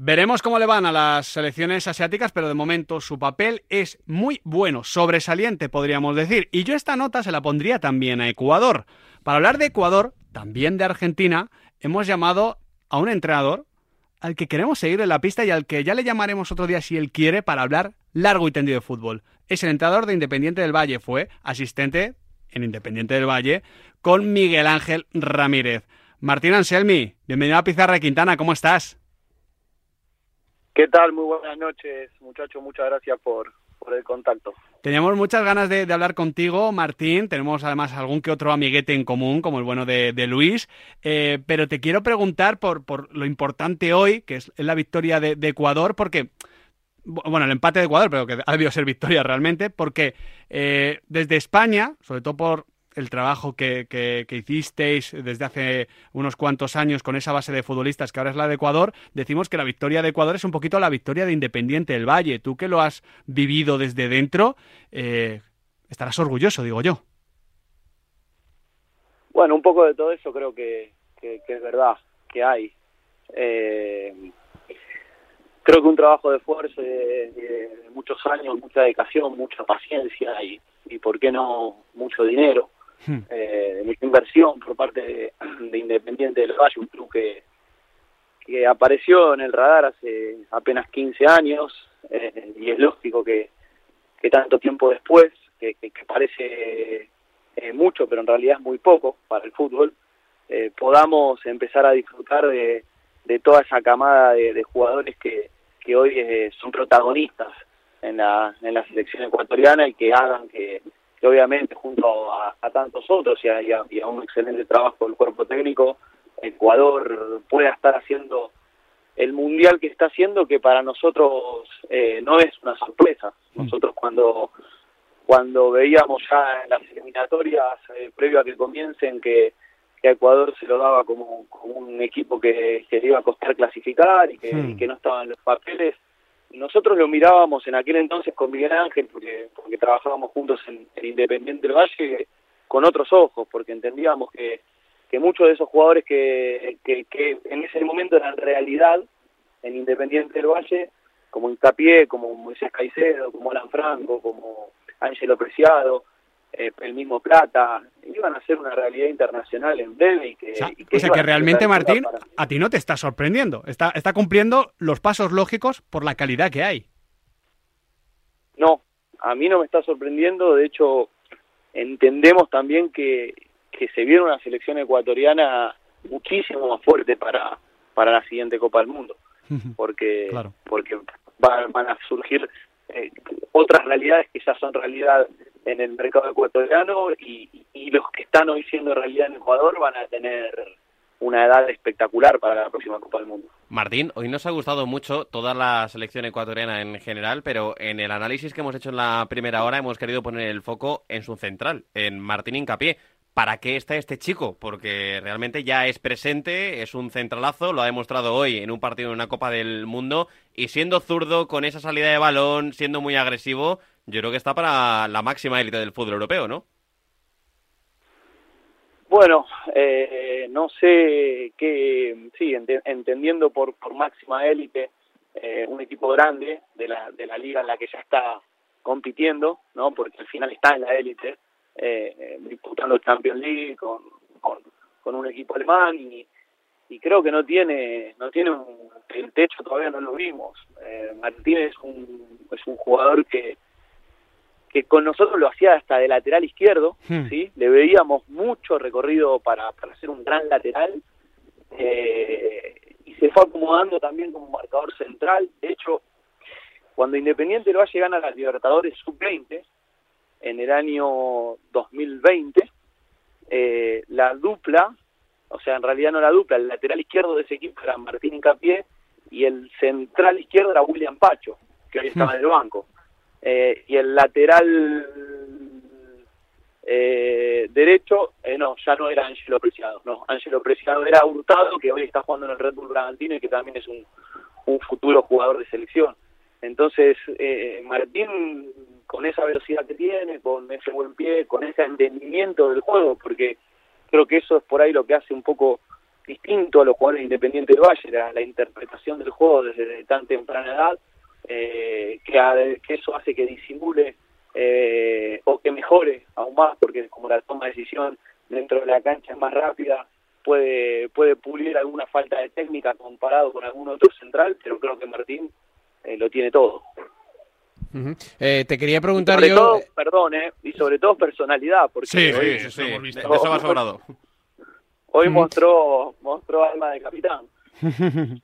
Veremos cómo le van a las selecciones asiáticas, pero de momento su papel es muy bueno, sobresaliente podríamos decir. Y yo esta nota se la pondría también a Ecuador. Para hablar de Ecuador, también de Argentina, hemos llamado a un entrenador al que queremos seguir en la pista y al que ya le llamaremos otro día si él quiere para hablar largo y tendido de fútbol. Es el entrenador de Independiente del Valle, fue asistente en Independiente del Valle con Miguel Ángel Ramírez. Martín Anselmi, bienvenido a Pizarra Quintana, ¿cómo estás? ¿Qué tal? Muy buenas noches, muchachos. Muchas gracias por, el contacto. Teníamos muchas ganas de, hablar contigo, Martín. Tenemos además algún que otro amiguete en común, como el bueno de, Luis. Eh, pero te quiero preguntar por, por lo importante hoy, que es la victoria de, Ecuador, porque bueno, el empate de Ecuador, pero que ha debido ser victoria realmente, porque eh, desde España, sobre todo por el trabajo que, que, hicisteis desde hace unos cuantos años con esa base de futbolistas que ahora es la de Ecuador, decimos que la victoria de Ecuador es un poquito la victoria de Independiente del Valle. Tú que lo has vivido desde dentro, eh, estarás orgulloso, digo yo. Bueno, un poco de todo eso creo que, es verdad, que hay. Eh, creo que un trabajo de esfuerzo de, muchos años, mucha dedicación, mucha paciencia y, y, ¿por qué no, mucho dinero Hmm. eh, mucha inversión por parte de, Independiente del Valle, un club que, que apareció en el radar hace apenas 15 años eh, y es lógico que, que tanto tiempo después, que, que, parece eh, mucho, pero en realidad es muy poco para el fútbol, eh, podamos empezar a disfrutar de, de toda esa camada de, jugadores que, que hoy son protagonistas en la, en la selección ecuatoriana y que hagan que, que obviamente junto a, tantos otros y a, un excelente trabajo del cuerpo técnico, Ecuador pueda estar haciendo el mundial que está haciendo, que para nosotros eh, no es una sorpresa. Mm. Nosotros cuando cuando veíamos ya en las eliminatorias, eh, previo a que comiencen, que, que Ecuador se lo daba como, un equipo que, que le iba a costar clasificar y que, y que no estaban en los papeles, nosotros lo mirábamos en aquel entonces con Miguel Ángel, porque, porque trabajábamos juntos en, Independiente del Valle, con otros ojos, porque entendíamos que, que muchos de esos jugadores que, que, en ese momento eran realidad en Independiente del Valle, como Incapié, como Moisés Caicedo, como Alan Franco, como Ángelo Preciado, eh, el mismo Plata, iban a ser una realidad internacional en breve y que... O sea, que, realmente, Martín, a ti no te está sorprendiendo, está, está cumpliendo los pasos lógicos por la calidad que hay. No, a mí no me está sorprendiendo, de hecho entendemos también que, que se viene una selección ecuatoriana muchísimo más fuerte para, para la siguiente Copa del Mundo, porque, porque van, a surgir eh, otras realidades que ya son realidad en el mercado ecuatoriano y, los que están hoy siendo realidad en Ecuador van a tener una edad espectacular para la próxima Copa del Mundo. Martín, hoy nos ha gustado mucho toda la selección ecuatoriana en general, pero en el análisis que hemos hecho en la primera hora hemos querido poner el foco en su central, en Martín Incapié. ¿Para qué está este chico? Porque realmente ya es presente, es un centralazo, lo ha demostrado hoy en un partido en una Copa del Mundo y siendo zurdo, con esa salida de balón, siendo muy agresivo, yo creo que está para la máxima élite del fútbol europeo, ¿no? Bueno, eh, no sé qué, sí, entendiendo por, por máxima élite eh, un equipo grande de la, de la liga en la que ya está compitiendo, ¿no? Porque al final está en la élite, eh, disputando Champions League con, con, un equipo alemán y, y creo que no tiene, no tiene un, el techo todavía no lo vimos. Eh, Martínez es un, es un jugador que, que con nosotros lo hacía hasta de lateral izquierdo, hmm. ¿sí? Le veíamos mucho recorrido para, para ser un gran lateral eh, y se fue acomodando también como marcador central. De hecho, cuando Independiente lo va a llegar a las Libertadores Sub-20 en el año 2020, eh, la dupla, o sea, en realidad no la dupla, el lateral izquierdo de ese equipo era Martín Incapié y el central izquierdo era William Pacho, que hoy estaba hmm. en el banco. Eh, y el lateral eh, derecho, eh, no, ya no era Angelo Preciado, no, Angelo Preciado era Hurtado, que hoy está jugando en el Red Bull Bragantino y que también es un, un futuro jugador de selección. Entonces, eh, Martín, con esa velocidad que tiene, con ese buen pie, con ese entendimiento del juego, porque creo que eso es por ahí lo que hace un poco distinto a los jugadores Independiente del Valle, la, la interpretación del juego desde tan temprana edad, eh, que, que, eso hace que disimule eh, o que mejore aún más, porque como la toma de decisión dentro de la cancha es más rápida, puede, puede pulir alguna falta de técnica comparado con algún otro central, pero creo que Martín eh, lo tiene todo. eh, te quería preguntar yo... Todo, perdón, eh, y sobre todo personalidad, porque sí, hoy, sí, sí, sí. De, eso va sobrado. Hoy mostró, mostró alma de capitán.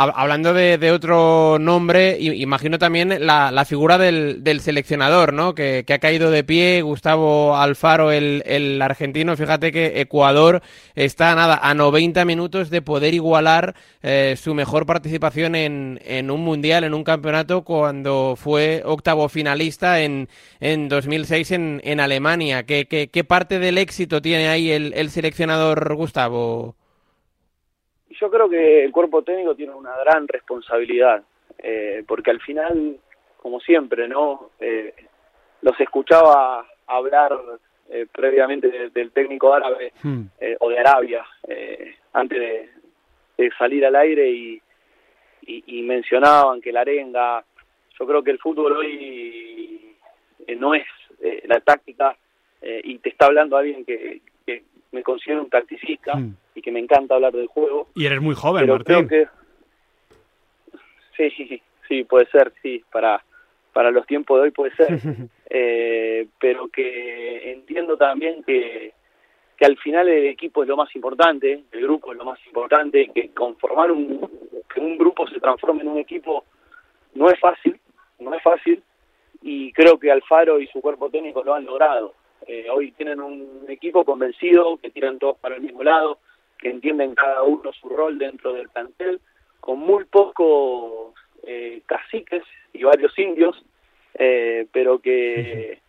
Hablando de, de, otro nombre, imagino también la, la figura del, del, seleccionador, ¿no? Que, ha caído de pie, Gustavo Alfaro, el, argentino. Fíjate que Ecuador está nada a 90 minutos de poder igualar eh, su mejor participación en, en, un mundial, en un campeonato, cuando fue octavo finalista en, en 2006 en, en Alemania. ¿Qué, ¿Qué, qué, parte del éxito tiene ahí el, el seleccionador Gustavo? Yo creo que el cuerpo técnico tiene una gran responsabilidad, eh, porque al final, como siempre, ¿no? Eh, los escuchaba hablar eh, previamente de, del técnico árabe hmm. o de Arabia, antes de, de, salir al aire y, y, y, mencionaban que la arenga, yo creo que el fútbol hoy no es la táctica y te está hablando alguien que me considero un tacticista. Hmm y que me encanta hablar del juego. Y eres muy joven, pero Martín. Creo que... Sí, sí, puede ser, sí, para, para los tiempos de hoy puede ser. eh, pero que entiendo también que, que al final el equipo es lo más importante, el grupo es lo más importante, que conformar un, que un grupo se transforme en un equipo no es fácil, no es fácil, y creo que Alfaro y su cuerpo técnico lo han logrado. Eh, hoy tienen un equipo convencido, que tiran todos para el mismo lado, que entienden cada uno su rol dentro del plantel, con muy pocos eh, caciques y varios indios, eh, pero que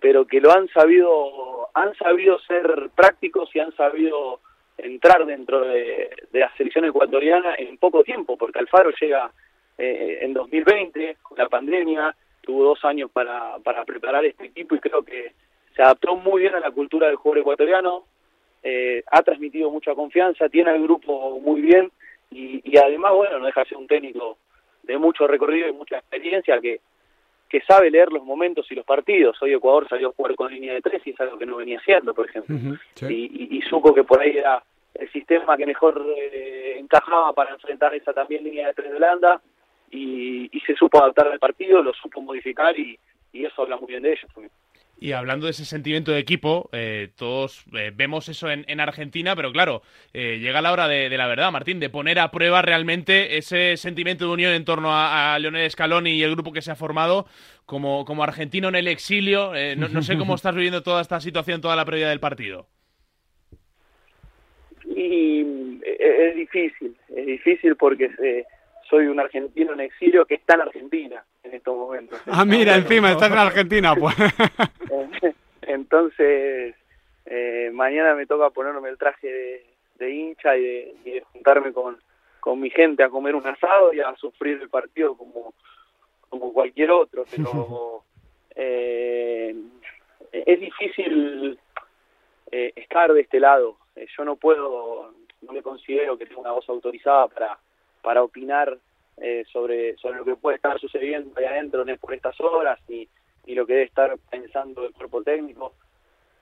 pero que lo han sabido han sabido ser prácticos y han sabido entrar dentro de, de la selección ecuatoriana en poco tiempo, porque Alfaro llega eh, en 2020 con la pandemia, tuvo dos años para, para preparar este equipo y creo que se adaptó muy bien a la cultura del jugador ecuatoriano, eh, ha transmitido mucha confianza, tiene al grupo muy bien y, y, además, bueno, no deja de ser un técnico de mucho recorrido y mucha experiencia que, que sabe leer los momentos y los partidos. Hoy Ecuador salió a jugar con línea de tres y es algo que no venía haciendo, por ejemplo. Uh -huh, sí. y, y, y, supo que por ahí era el sistema que mejor eh, encajaba para enfrentar esa también línea de tres de Holanda y, y se supo adaptar al partido, lo supo modificar y, y eso habla muy bien de ellos también. Y hablando de ese sentimiento de equipo, eh, todos eh, vemos eso en, en, Argentina, pero claro, eh, llega la hora de, de, la verdad, Martín, de poner a prueba realmente ese sentimiento de unión en torno a, a Leonel Scaloni y el grupo que se ha formado como, como argentino en el exilio. No, no, sé cómo estás viviendo toda esta situación, toda la previa del partido. Y es difícil, es difícil porque soy un argentino en exilio que está en Argentina en estos momentos. Ah, mira, encima, estás en Argentina, pues. Entonces, eh, mañana me toca ponerme el traje de, de hincha y de, y de, juntarme con, con mi gente a comer un asado y a sufrir el partido como, como cualquier otro, pero eh, es difícil eh, estar de este lado. Eh, yo no puedo, no me considero que tenga una voz autorizada para para opinar eh, sobre, sobre lo que puede estar sucediendo ahí adentro por estas horas y, y lo que debe estar pensando el cuerpo técnico.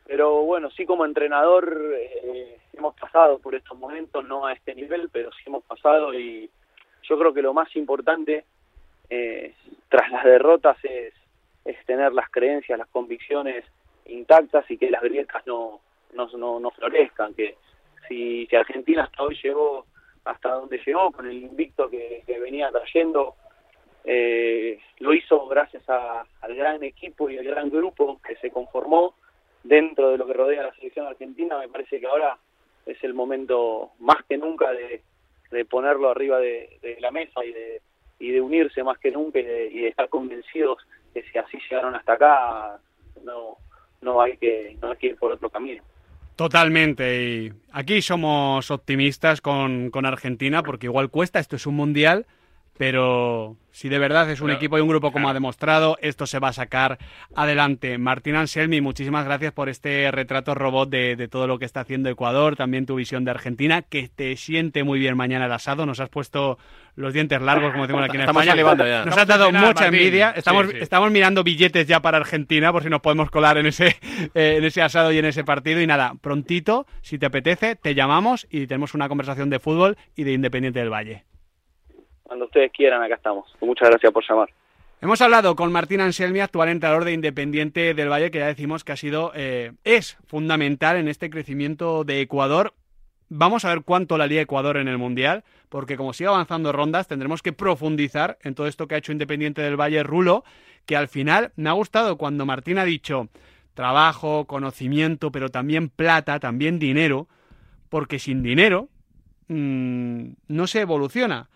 Pero bueno, sí como entrenador eh, hemos pasado por estos momentos, no a este nivel, pero sí hemos pasado y yo creo que lo más importante eh, tras las derrotas es, es tener las creencias, las convicciones intactas y que las grietas no, no, no, no florezcan, que si, si Argentina hasta hoy llegó hasta donde llegó con el invicto que, venía trayendo. Eh, lo hizo gracias a, al gran equipo y al gran grupo que se conformó dentro de lo que rodea la selección argentina. Me parece que ahora es el momento más que nunca de, de ponerlo arriba de, de, la mesa y de, y de unirse más que nunca y de, y de estar convencidos que si así llegaron hasta acá no no hay que no hay que ir por otro camino. Totalmente. Y aquí somos optimistas con, con, Argentina porque igual cuesta, esto es un mundial, pero si de verdad es un equipo y un grupo como ha demostrado, esto se va a sacar adelante. Martín Anselmi, muchísimas gracias por este retrato robot de, todo lo que está haciendo Ecuador, también tu visión de Argentina, que te siente muy bien mañana el asado. Nos has puesto los dientes largos, como decimos aquí en España. Nos has dado mucha envidia. Estamos, estamos mirando billetes ya para Argentina, por si nos podemos colar en ese, eh, en ese asado y en ese partido. Y nada, prontito, si te apetece, te llamamos y tenemos una conversación de fútbol y de Independiente del Valle. Cuando ustedes quieran, acá estamos. Muchas gracias por llamar. Hemos hablado con Martín Anselmi, actual entrenador de Independiente del Valle, que ya decimos que ha sido, eh, es fundamental en este crecimiento de Ecuador. Vamos a ver cuánto la lía Ecuador en el Mundial, porque como sigue avanzando rondas, tendremos que profundizar en todo esto que ha hecho Independiente del Valle Rulo, que al final me ha gustado cuando Martín ha dicho trabajo, conocimiento, pero también plata, también dinero, porque sin dinero mmm, no se evoluciona.